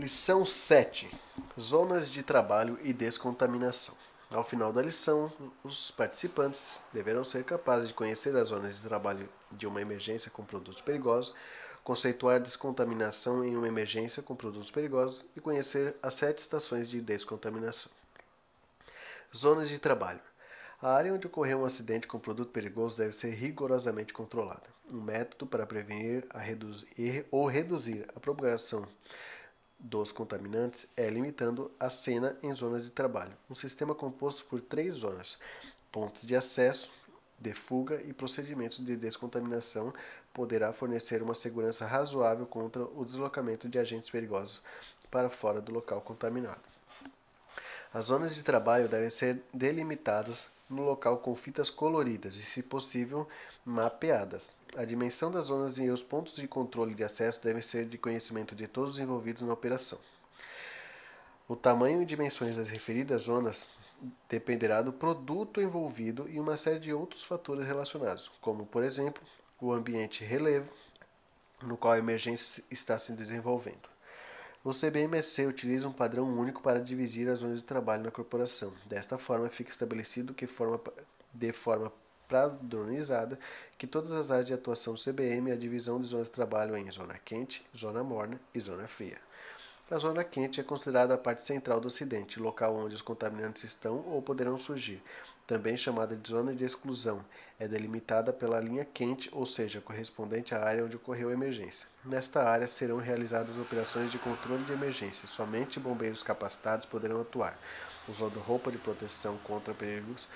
Lição 7: Zonas de trabalho e descontaminação. Ao final da lição, os participantes deverão ser capazes de conhecer as zonas de trabalho de uma emergência com produtos perigosos, conceituar descontaminação em uma emergência com produtos perigosos e conhecer as sete estações de descontaminação. Zonas de trabalho. A área onde ocorreu um acidente com produto perigoso deve ser rigorosamente controlada. Um método para prevenir ou reduzir a propagação dos contaminantes é limitando a cena em zonas de trabalho. Um sistema composto por três zonas: pontos de acesso, de fuga e procedimentos de descontaminação poderá fornecer uma segurança razoável contra o deslocamento de agentes perigosos para fora do local contaminado. As zonas de trabalho devem ser delimitadas no local com fitas coloridas e, se possível, mapeadas. A dimensão das zonas e os pontos de controle de acesso devem ser de conhecimento de todos os envolvidos na operação. O tamanho e dimensões das referidas zonas dependerá do produto envolvido e uma série de outros fatores relacionados, como, por exemplo, o ambiente relevo no qual a emergência está se desenvolvendo. O CBMSC utiliza um padrão único para dividir as zonas de trabalho na corporação. Desta forma, fica estabelecido que forma, de forma padronizada que todas as áreas de atuação do CBM a divisão de zonas de trabalho em zona quente, zona morna e zona fria. A zona quente é considerada a parte central do acidente, local onde os contaminantes estão ou poderão surgir, também chamada de zona de exclusão. É delimitada pela linha quente, ou seja, correspondente à área onde ocorreu a emergência. Nesta área serão realizadas operações de controle de emergência. Somente bombeiros capacitados poderão atuar, usando roupa de proteção contra perigos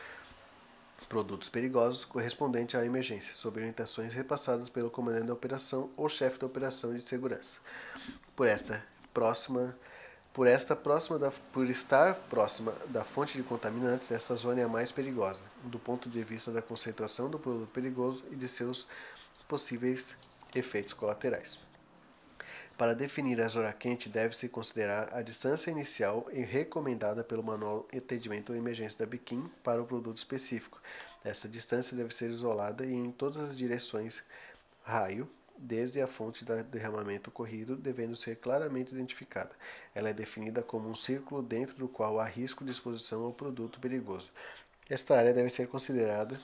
produtos perigosos correspondente à emergência, sob orientações repassadas pelo comandante da operação ou chefe da operação de segurança. Por esta próxima por esta próxima da, por estar próxima da fonte de contaminantes, esta zona é a mais perigosa, do ponto de vista da concentração do produto perigoso e de seus possíveis efeitos colaterais. Para definir a zona quente, deve-se considerar a distância inicial e recomendada pelo Manual de Atendimento à Emergência da Biquim para o produto específico. Essa distância deve ser isolada e em todas as direções raio, desde a fonte de derramamento ocorrido, devendo ser claramente identificada. Ela é definida como um círculo dentro do qual há risco de exposição ao produto perigoso. Esta área deve ser considerada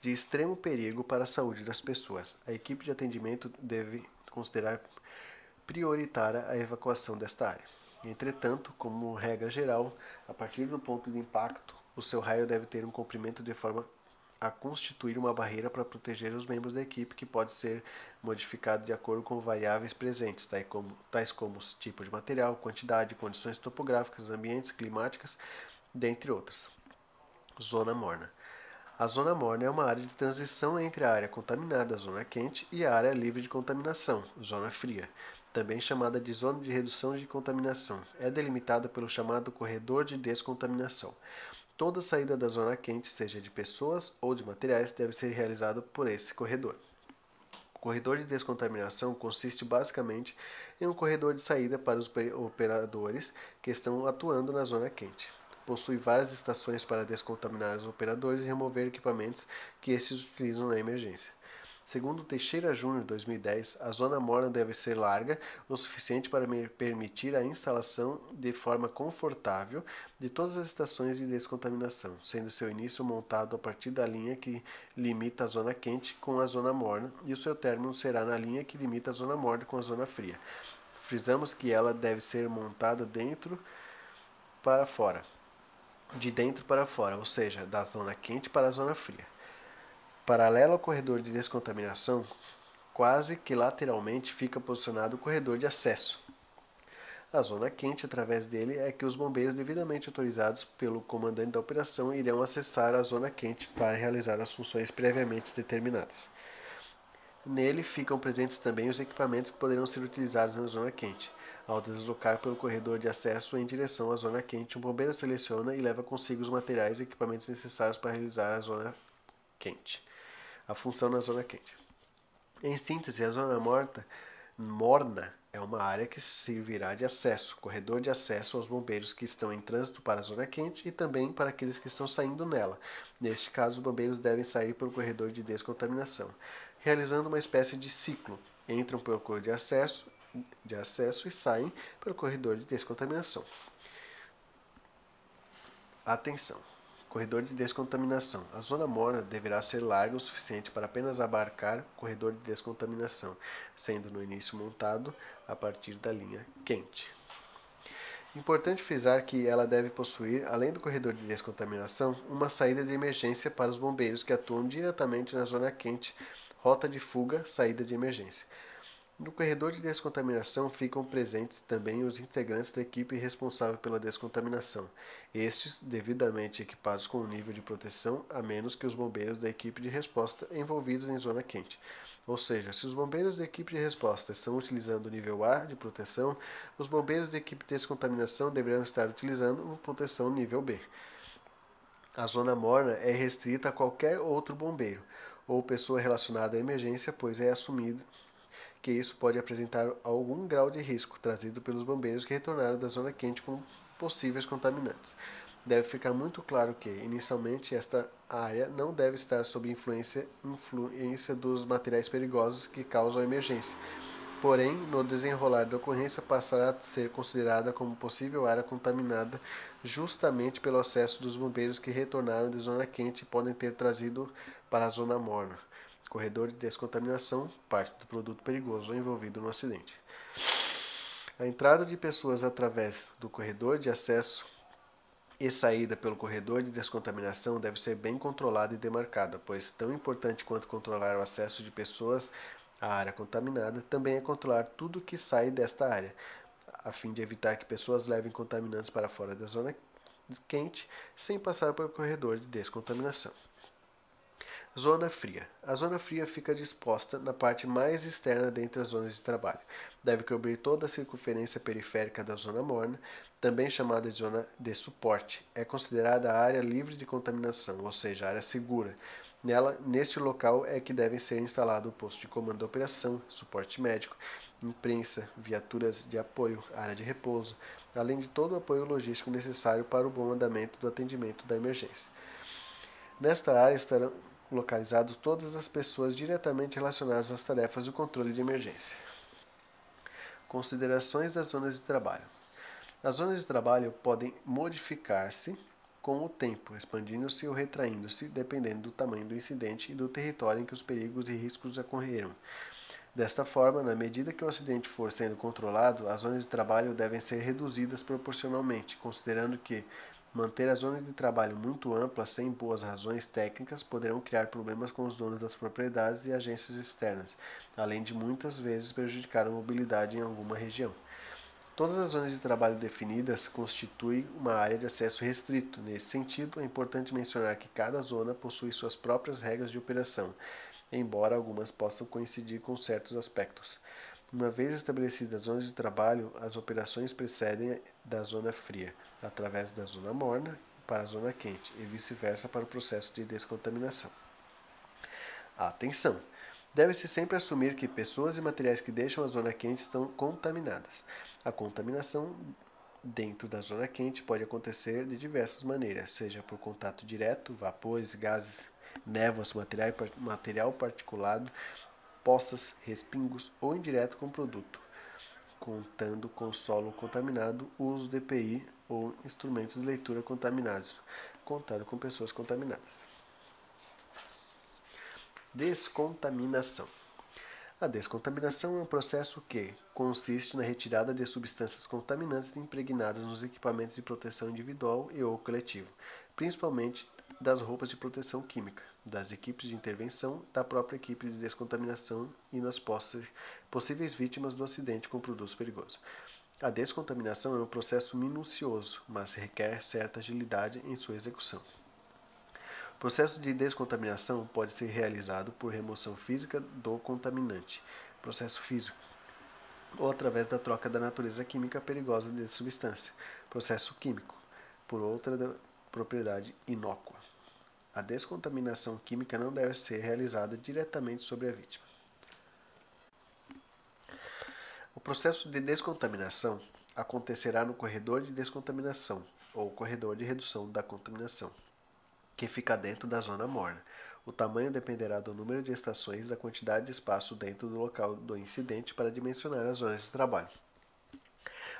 de extremo perigo para a saúde das pessoas. A equipe de atendimento deve considerar prioritária a evacuação desta área. Entretanto, como regra geral, a partir do ponto de impacto, o seu raio deve ter um comprimento de forma a constituir uma barreira para proteger os membros da equipe que pode ser modificado de acordo com variáveis presentes, tais como, tais como tipo de material, quantidade, condições topográficas, ambientes, climáticas, dentre outras. Zona morna. A zona morna é uma área de transição entre a área contaminada, zona quente, e a área livre de contaminação, zona fria, também chamada de zona de redução de contaminação. É delimitada pelo chamado corredor de descontaminação. Toda saída da zona quente, seja de pessoas ou de materiais, deve ser realizada por esse corredor. O corredor de descontaminação consiste basicamente em um corredor de saída para os operadores que estão atuando na zona quente. Possui várias estações para descontaminar os operadores e remover equipamentos que esses utilizam na emergência. Segundo Teixeira Júnior 2010, a zona morna deve ser larga o suficiente para permitir a instalação de forma confortável de todas as estações de descontaminação, sendo seu início montado a partir da linha que limita a zona quente com a zona morna e o seu término será na linha que limita a zona morna com a zona fria. Frisamos que ela deve ser montada dentro para fora, de dentro para fora, ou seja, da zona quente para a zona fria. Paralelo ao corredor de descontaminação, quase que lateralmente fica posicionado o corredor de acesso. A zona quente, através dele, é que os bombeiros devidamente autorizados pelo comandante da operação irão acessar a zona quente para realizar as funções previamente determinadas. Nele ficam presentes também os equipamentos que poderão ser utilizados na zona quente. Ao deslocar pelo corredor de acesso em direção à zona quente, um bombeiro seleciona e leva consigo os materiais e equipamentos necessários para realizar a zona quente a função na zona quente. Em síntese, a zona morta, morna é uma área que servirá de acesso, corredor de acesso aos bombeiros que estão em trânsito para a zona quente e também para aqueles que estão saindo nela. Neste caso, os bombeiros devem sair pelo corredor de descontaminação, realizando uma espécie de ciclo. Entram pelo corredor de acesso de acesso e saem pelo corredor de descontaminação. Atenção! Corredor de descontaminação. A zona morna deverá ser larga o suficiente para apenas abarcar corredor de descontaminação, sendo no início montado a partir da linha quente. Importante frisar que ela deve possuir, além do corredor de descontaminação, uma saída de emergência para os bombeiros que atuam diretamente na zona quente, rota de fuga, saída de emergência. No corredor de descontaminação ficam presentes também os integrantes da equipe responsável pela descontaminação, estes devidamente equipados com um nível de proteção, a menos que os bombeiros da equipe de resposta envolvidos em zona quente. Ou seja, se os bombeiros da equipe de resposta estão utilizando o nível A de proteção, os bombeiros da equipe de descontaminação deverão estar utilizando uma proteção nível B. A zona morna é restrita a qualquer outro bombeiro ou pessoa relacionada à emergência, pois é assumido que isso pode apresentar algum grau de risco trazido pelos bombeiros que retornaram da zona quente com possíveis contaminantes. Deve ficar muito claro que, inicialmente, esta área não deve estar sob influência, influência dos materiais perigosos que causam a emergência. Porém, no desenrolar da ocorrência, passará a ser considerada como possível área contaminada justamente pelo acesso dos bombeiros que retornaram da zona quente e podem ter trazido para a zona morna corredor de descontaminação, parte do produto perigoso envolvido no acidente. A entrada de pessoas através do corredor de acesso e saída pelo corredor de descontaminação deve ser bem controlada e demarcada, pois tão importante quanto controlar o acesso de pessoas à área contaminada também é controlar tudo que sai desta área, a fim de evitar que pessoas levem contaminantes para fora da zona quente sem passar pelo corredor de descontaminação. Zona fria. A zona fria fica disposta na parte mais externa dentre as zonas de trabalho. Deve cobrir toda a circunferência periférica da zona morna, também chamada de zona de suporte. É considerada a área livre de contaminação, ou seja, área segura. Nela, neste local é que devem ser instalado o posto de comando de operação, suporte médico, imprensa, viaturas de apoio, área de repouso, além de todo o apoio logístico necessário para o bom andamento do atendimento da emergência. Nesta área estarão localizado todas as pessoas diretamente relacionadas às tarefas do controle de emergência. Considerações das zonas de trabalho. As zonas de trabalho podem modificar-se com o tempo, expandindo-se ou retraindo-se, dependendo do tamanho do incidente e do território em que os perigos e riscos ocorreram. Desta forma, na medida que o acidente for sendo controlado, as zonas de trabalho devem ser reduzidas proporcionalmente, considerando que Manter a zona de trabalho muito ampla sem boas razões técnicas poderão criar problemas com os donos das propriedades e agências externas, além de muitas vezes prejudicar a mobilidade em alguma região. Todas as zonas de trabalho definidas constituem uma área de acesso restrito. Nesse sentido, é importante mencionar que cada zona possui suas próprias regras de operação, embora algumas possam coincidir com certos aspectos. Uma vez estabelecidas as zonas de trabalho, as operações precedem da zona fria, através da zona morna para a zona quente e vice-versa para o processo de descontaminação. Atenção! Deve-se sempre assumir que pessoas e materiais que deixam a zona quente estão contaminadas. A contaminação dentro da zona quente pode acontecer de diversas maneiras, seja por contato direto, vapores, gases, névoas, material particulado, poças, respingos ou indireto com produto, contando com solo contaminado, uso de EPI ou instrumentos de leitura contaminados, contado com pessoas contaminadas. Descontaminação. A descontaminação é um processo que consiste na retirada de substâncias contaminantes impregnadas nos equipamentos de proteção individual e ou coletivo, principalmente das roupas de proteção química, das equipes de intervenção, da própria equipe de descontaminação e nas possíveis vítimas do acidente com produtos perigosos. A descontaminação é um processo minucioso, mas requer certa agilidade em sua execução. O processo de descontaminação pode ser realizado por remoção física do contaminante, processo físico, ou através da troca da natureza química perigosa de substância, processo químico, por outra propriedade inócua. A descontaminação química não deve ser realizada diretamente sobre a vítima. O processo de descontaminação acontecerá no corredor de descontaminação ou corredor de redução da contaminação, que fica dentro da zona morna. O tamanho dependerá do número de estações e da quantidade de espaço dentro do local do incidente para dimensionar as zonas de trabalho.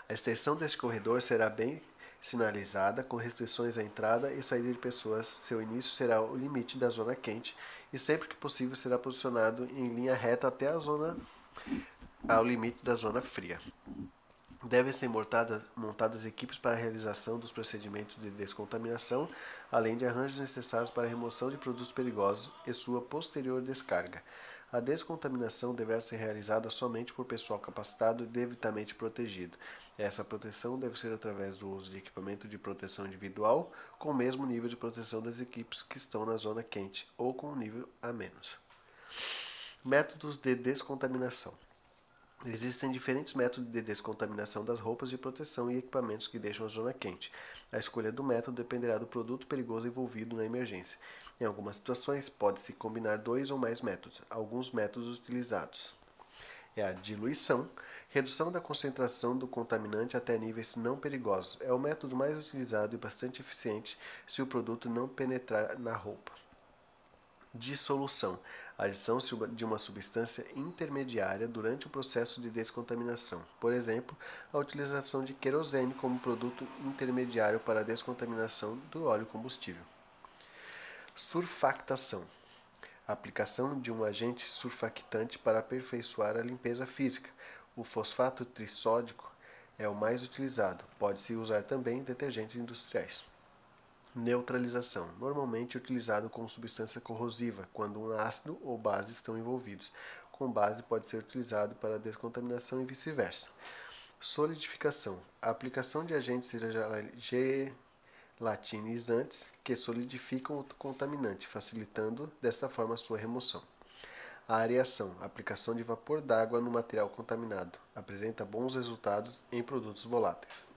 A extensão deste corredor será bem sinalizada, com restrições à entrada e saída de pessoas. Seu início será o limite da zona quente e, sempre que possível, será posicionado em linha reta até a zona ao limite da zona fria. Devem ser montadas, montadas equipes para a realização dos procedimentos de descontaminação, além de arranjos necessários para a remoção de produtos perigosos e sua posterior descarga. A descontaminação deverá ser realizada somente por pessoal capacitado e devidamente protegido. Essa proteção deve ser através do uso de equipamento de proteção individual com o mesmo nível de proteção das equipes que estão na zona quente ou com um nível a menos. Métodos de descontaminação. Existem diferentes métodos de descontaminação das roupas de proteção e equipamentos que deixam a zona quente. A escolha do método dependerá do produto perigoso envolvido na emergência. Em algumas situações, pode-se combinar dois ou mais métodos. Alguns métodos utilizados é a diluição, redução da concentração do contaminante até níveis não perigosos. É o método mais utilizado e bastante eficiente se o produto não penetrar na roupa. Dissolução adição de uma substância intermediária durante o processo de descontaminação. Por exemplo, a utilização de querosene como produto intermediário para a descontaminação do óleo combustível. Surfactação aplicação de um agente surfactante para aperfeiçoar a limpeza física. O fosfato trissódico é o mais utilizado. Pode-se usar também detergentes industriais. Neutralização. Normalmente utilizado como substância corrosiva, quando um ácido ou base estão envolvidos. Com base pode ser utilizado para descontaminação e vice-versa. Solidificação. A aplicação de agentes gelatinizantes que solidificam o contaminante, facilitando desta forma sua remoção. A areação, aplicação de vapor d'água no material contaminado, apresenta bons resultados em produtos voláteis.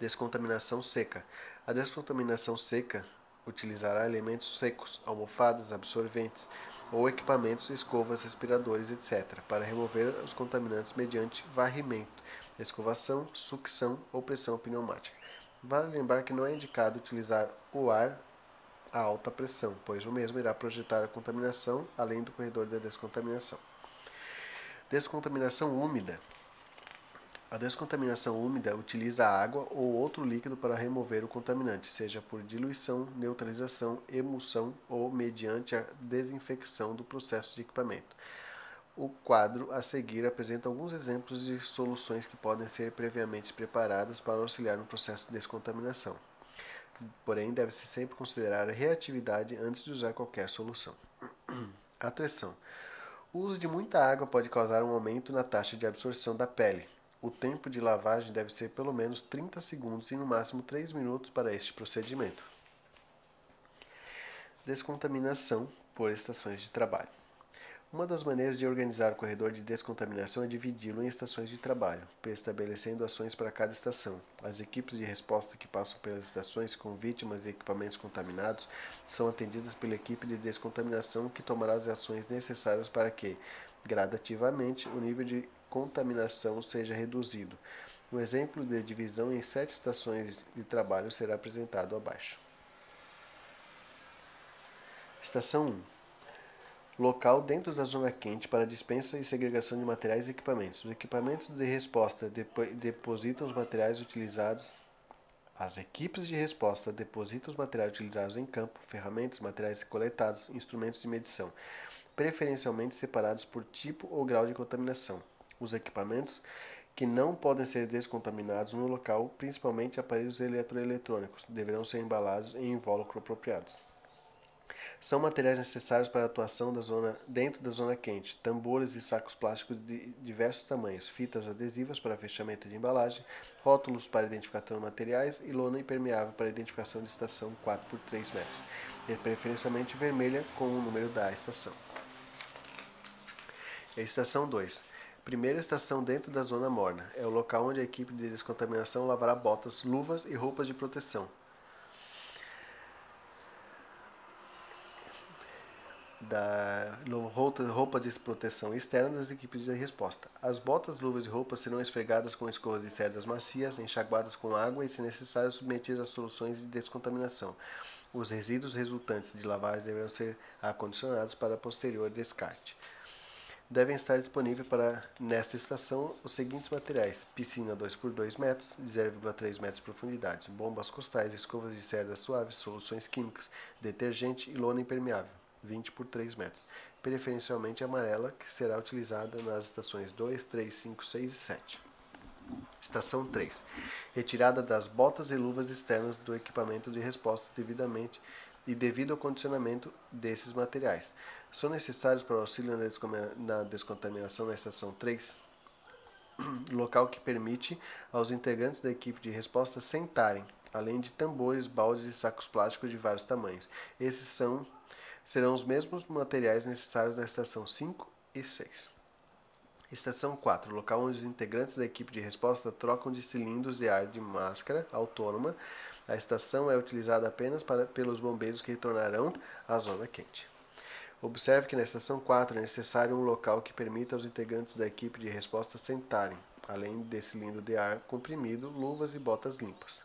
Descontaminação seca. A descontaminação seca utilizará elementos secos, almofadas, absorventes ou equipamentos, escovas, respiradores, etc., para remover os contaminantes mediante varrimento, escovação, sucção ou pressão pneumática. Vale lembrar que não é indicado utilizar o ar a alta pressão, pois o mesmo irá projetar a contaminação além do corredor de descontaminação. Descontaminação úmida a descontaminação úmida utiliza água ou outro líquido para remover o contaminante, seja por diluição, neutralização, emulsão ou mediante a desinfecção do processo de equipamento. O quadro a seguir apresenta alguns exemplos de soluções que podem ser previamente preparadas para auxiliar no processo de descontaminação. Porém, deve-se sempre considerar a reatividade antes de usar qualquer solução. Atenção! O uso de muita água pode causar um aumento na taxa de absorção da pele, o tempo de lavagem deve ser pelo menos 30 segundos e no máximo 3 minutos para este procedimento. Descontaminação por estações de trabalho. Uma das maneiras de organizar o corredor de descontaminação é dividi-lo em estações de trabalho, estabelecendo ações para cada estação. As equipes de resposta que passam pelas estações com vítimas e equipamentos contaminados são atendidas pela equipe de descontaminação que tomará as ações necessárias para que, gradativamente, o nível de contaminação seja reduzido. Um exemplo de divisão em sete estações de trabalho será apresentado abaixo. Estação 1 local dentro da zona quente para dispensa e segregação de materiais e equipamentos. Os equipamentos de resposta depositam os materiais utilizados. As equipes de resposta depositam os materiais utilizados em campo, ferramentas, materiais coletados, instrumentos de medição, preferencialmente separados por tipo ou grau de contaminação os equipamentos que não podem ser descontaminados no local, principalmente aparelhos eletroeletrônicos, deverão ser embalados em invólucro apropriados. São materiais necessários para a atuação da zona, dentro da zona quente, tambores e sacos plásticos de diversos tamanhos, fitas adesivas para fechamento de embalagem, rótulos para identificação de materiais e lona impermeável para identificação de estação 4 por 3 metros, e preferencialmente vermelha com o número da estação. estação 2 Primeira estação dentro da zona morna. É o local onde a equipe de descontaminação lavará botas, luvas e roupas de proteção. da roupa de proteção externa das equipes de resposta. As botas, luvas e roupas serão esfregadas com escovas de cerdas macias, enxaguadas com água e, se necessário, submetidas a soluções de descontaminação. Os resíduos resultantes de lavagem deverão ser acondicionados para posterior descarte. Devem estar disponíveis para nesta estação os seguintes materiais: piscina 2 por 2 metros, de 0,3 metros de profundidade, bombas costais, escovas de cerdas suaves, soluções químicas, detergente e lona impermeável, 20 por 3 metros, preferencialmente amarela, que será utilizada nas estações 2, 3, 5, 6 e 7. Estação 3. Retirada das botas e luvas externas do equipamento de resposta devidamente e devido ao condicionamento desses materiais. São necessários para o auxílio na descontaminação na estação 3, local que permite aos integrantes da equipe de resposta sentarem, além de tambores, baldes e sacos plásticos de vários tamanhos. Esses são, serão os mesmos materiais necessários na estação 5 e 6. Estação 4, local onde os integrantes da equipe de resposta trocam de cilindros de ar de máscara autônoma. A estação é utilizada apenas para, pelos bombeiros que retornarão à zona quente. Observe que na estação 4 é necessário um local que permita aos integrantes da equipe de resposta sentarem, além de cilindro de ar comprimido, luvas e botas limpas.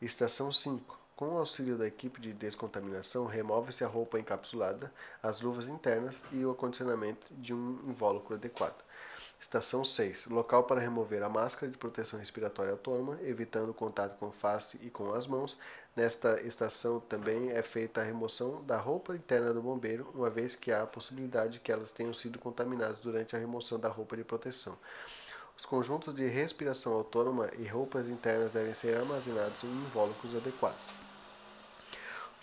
Estação 5. Com o auxílio da equipe de descontaminação, remove-se a roupa encapsulada, as luvas internas e o acondicionamento de um invólucro adequado. Estação 6. Local para remover a máscara de proteção respiratória autônoma, evitando contato com face e com as mãos. Nesta estação também é feita a remoção da roupa interna do bombeiro, uma vez que há a possibilidade de que elas tenham sido contaminadas durante a remoção da roupa de proteção. Os conjuntos de respiração autônoma e roupas internas devem ser armazenados em invólucros adequados.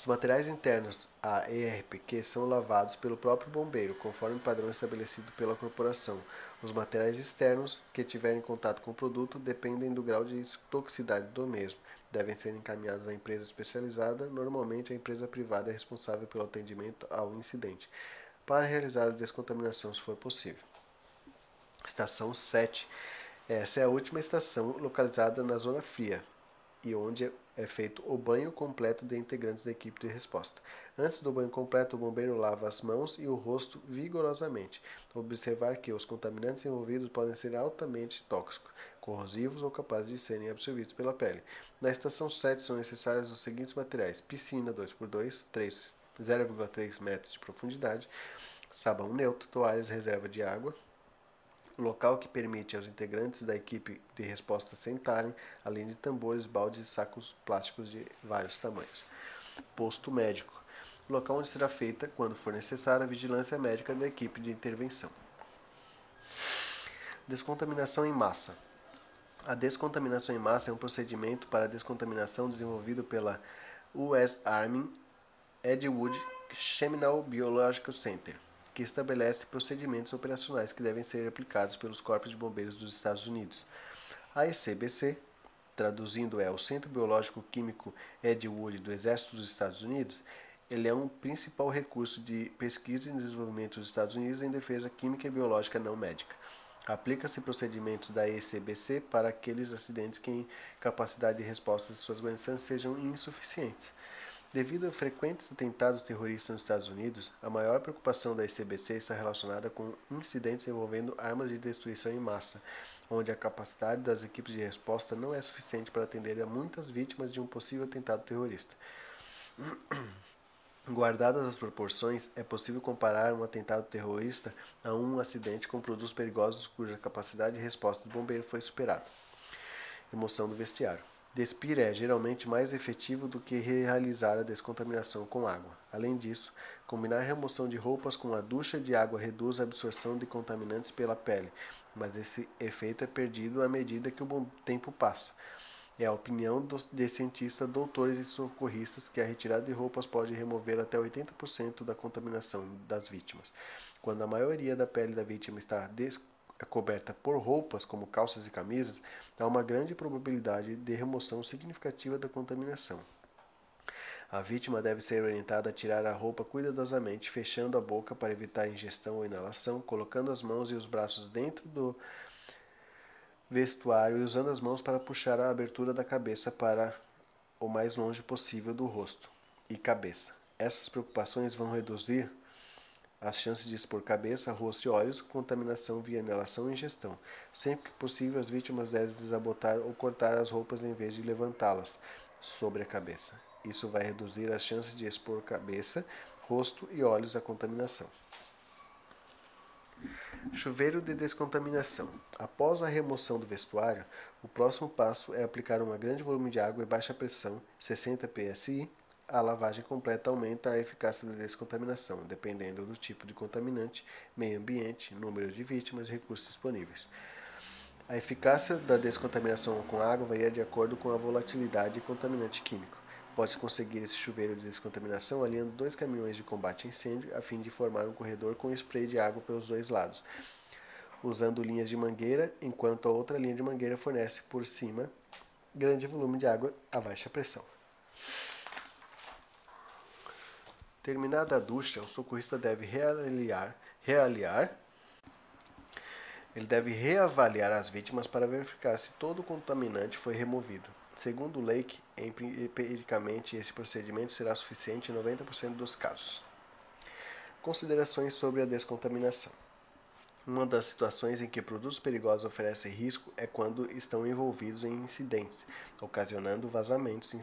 Os materiais internos a ERPQ são lavados pelo próprio bombeiro, conforme o padrão estabelecido pela corporação. Os materiais externos que tiverem contato com o produto dependem do grau de toxicidade do mesmo. Devem ser encaminhados à empresa especializada, normalmente a empresa privada é responsável pelo atendimento ao incidente, para realizar a descontaminação se for possível. Estação 7. Essa é a última estação localizada na zona fria e onde é feito o banho completo de integrantes da equipe de resposta. Antes do banho completo, o bombeiro lava as mãos e o rosto vigorosamente. Observar que os contaminantes envolvidos podem ser altamente tóxicos, corrosivos ou capazes de serem absorvidos pela pele. Na estação 7 são necessários os seguintes materiais: piscina 2x2, 0,3 metros de profundidade, sabão neutro, toalhas reserva de água, local que permite aos integrantes da equipe de resposta sentarem, além de tambores, baldes e sacos plásticos de vários tamanhos. Posto médico local onde será feita, quando for necessário, a vigilância médica da equipe de intervenção. Descontaminação em massa. A descontaminação em massa é um procedimento para descontaminação desenvolvido pela US Army Edgewood Cheminal Biological Center que estabelece procedimentos operacionais que devem ser aplicados pelos corpos de bombeiros dos Estados Unidos. A ECBC, traduzindo é o Centro Biológico Químico Ed Wood do Exército dos Estados Unidos, ele é um principal recurso de pesquisa e desenvolvimento dos Estados Unidos em defesa química e biológica não médica. Aplica-se procedimentos da ECBC para aqueles acidentes que a capacidade de resposta de suas guarnições sejam insuficientes. Devido a frequentes atentados terroristas nos Estados Unidos, a maior preocupação da ICBC está relacionada com incidentes envolvendo armas de destruição em massa, onde a capacidade das equipes de resposta não é suficiente para atender a muitas vítimas de um possível atentado terrorista. Guardadas as proporções, é possível comparar um atentado terrorista a um acidente com produtos perigosos cuja capacidade de resposta do bombeiro foi superada. Emoção do vestiário. Despir é geralmente mais efetivo do que realizar a descontaminação com água. Além disso, combinar a remoção de roupas com a ducha de água reduz a absorção de contaminantes pela pele, mas esse efeito é perdido à medida que o tempo passa. É a opinião de cientistas, doutores e socorristas que a retirada de roupas pode remover até 80% da contaminação das vítimas. Quando a maioria da pele da vítima está descontaminada, é coberta por roupas como calças e camisas, há uma grande probabilidade de remoção significativa da contaminação. A vítima deve ser orientada a tirar a roupa cuidadosamente, fechando a boca para evitar ingestão ou inalação, colocando as mãos e os braços dentro do vestuário e usando as mãos para puxar a abertura da cabeça para o mais longe possível do rosto e cabeça. Essas preocupações vão reduzir as chances de expor cabeça, rosto e olhos, contaminação via inalação e ingestão. Sempre que possível, as vítimas devem desabotar ou cortar as roupas em vez de levantá-las sobre a cabeça. Isso vai reduzir as chances de expor cabeça, rosto e olhos à contaminação. Chuveiro de descontaminação. Após a remoção do vestuário, o próximo passo é aplicar um grande volume de água e baixa pressão, 60 psi. A lavagem completa aumenta a eficácia da descontaminação, dependendo do tipo de contaminante, meio ambiente, número de vítimas e recursos disponíveis. A eficácia da descontaminação com água varia de acordo com a volatilidade de contaminante químico. Pode-se conseguir esse chuveiro de descontaminação alinhando dois caminhões de combate a incêndio a fim de formar um corredor com spray de água pelos dois lados, usando linhas de mangueira, enquanto a outra linha de mangueira fornece por cima grande volume de água a baixa pressão. Terminada a ducha, o socorrista deve realiar, realiar ele deve reavaliar as vítimas para verificar se todo o contaminante foi removido. Segundo Lake, empiricamente esse procedimento será suficiente em 90% dos casos. Considerações sobre a descontaminação. Uma das situações em que produtos perigosos oferecem risco é quando estão envolvidos em incidentes, ocasionando vazamentos,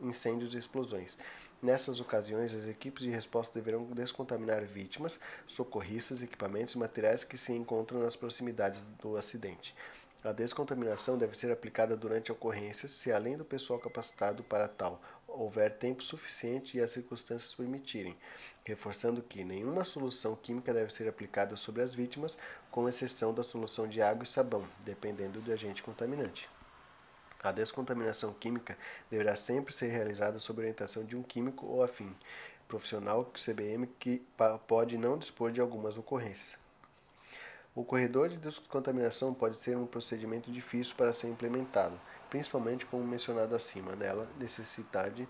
incêndios e explosões. Nessas ocasiões, as equipes de resposta deverão descontaminar vítimas, socorristas, equipamentos e materiais que se encontram nas proximidades do acidente. A descontaminação deve ser aplicada durante a ocorrência, se além do pessoal capacitado para tal houver tempo suficiente e as circunstâncias permitirem, reforçando que nenhuma solução química deve ser aplicada sobre as vítimas, com exceção da solução de água e sabão, dependendo do agente contaminante. A descontaminação química deverá sempre ser realizada sob orientação de um químico ou afim, profissional CBM que pode não dispor de algumas ocorrências. O corredor de descontaminação pode ser um procedimento difícil para ser implementado, principalmente como mencionado acima, nela necessidade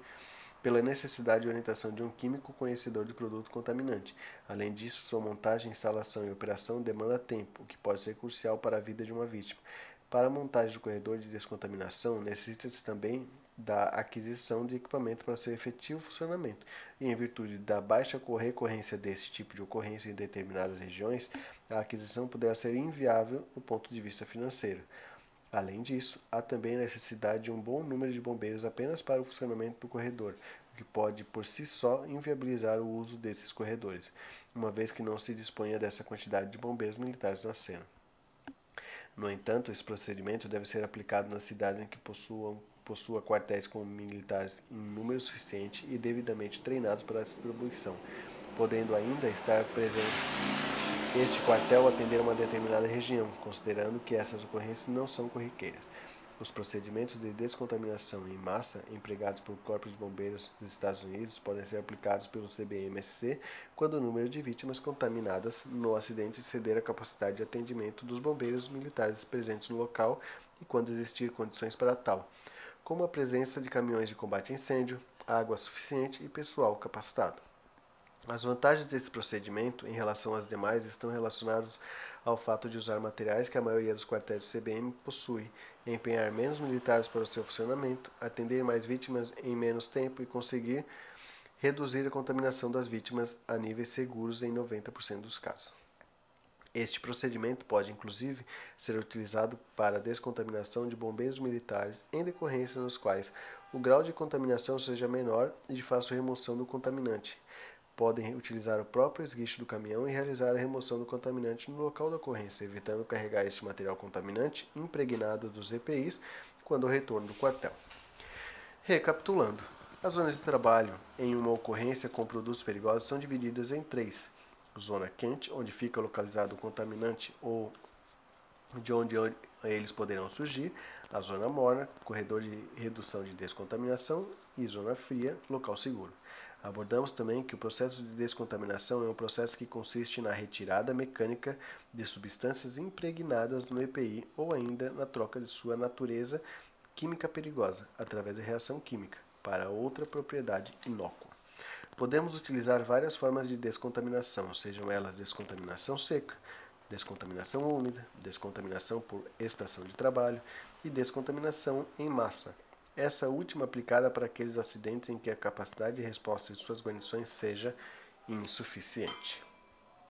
pela necessidade de orientação de um químico conhecedor do produto contaminante. Além disso, sua montagem, instalação e operação demanda tempo, o que pode ser crucial para a vida de uma vítima. Para a montagem do corredor de descontaminação, necessita-se também da aquisição de equipamento para seu efetivo funcionamento, e em virtude da baixa recorrência desse tipo de ocorrência em determinadas regiões, a aquisição poderá ser inviável do ponto de vista financeiro. Além disso, há também a necessidade de um bom número de bombeiros apenas para o funcionamento do corredor, o que pode por si só inviabilizar o uso desses corredores, uma vez que não se disponha dessa quantidade de bombeiros militares na cena. No entanto, esse procedimento deve ser aplicado nas cidades em que possuam, possua quartéis com militares em número suficiente e devidamente treinados para essa distribuição, podendo ainda estar presente este quartel atender uma determinada região, considerando que essas ocorrências não são corriqueiras. Os procedimentos de descontaminação em massa empregados por corpos de bombeiros dos Estados Unidos podem ser aplicados pelo CBMSC quando o número de vítimas contaminadas no acidente exceder a capacidade de atendimento dos bombeiros militares presentes no local e quando existir condições para tal, como a presença de caminhões de combate a incêndio, água suficiente e pessoal capacitado. As vantagens desse procedimento em relação às demais estão relacionadas ao fato de usar materiais que a maioria dos quartéis do CBM possui, empenhar menos militares para o seu funcionamento, atender mais vítimas em menos tempo e conseguir reduzir a contaminação das vítimas a níveis seguros em 90% dos casos. Este procedimento pode, inclusive, ser utilizado para a descontaminação de bombeiros militares em decorrências nos quais o grau de contaminação seja menor e de fácil remoção do contaminante, podem utilizar o próprio esguicho do caminhão e realizar a remoção do contaminante no local da ocorrência, evitando carregar este material contaminante impregnado dos EPIs quando o retorno do quartel. Recapitulando, as zonas de trabalho em uma ocorrência com produtos perigosos são divididas em três: zona quente, onde fica localizado o contaminante ou de onde eles poderão surgir, a zona morna, corredor de redução de descontaminação e zona fria, local seguro. Abordamos também que o processo de descontaminação é um processo que consiste na retirada mecânica de substâncias impregnadas no EPI ou ainda na troca de sua natureza química perigosa, através da reação química, para outra propriedade inócua. Podemos utilizar várias formas de descontaminação, sejam elas descontaminação seca, descontaminação úmida, descontaminação por estação de trabalho e descontaminação em massa, essa última aplicada para aqueles acidentes em que a capacidade de resposta de suas guarnições seja insuficiente.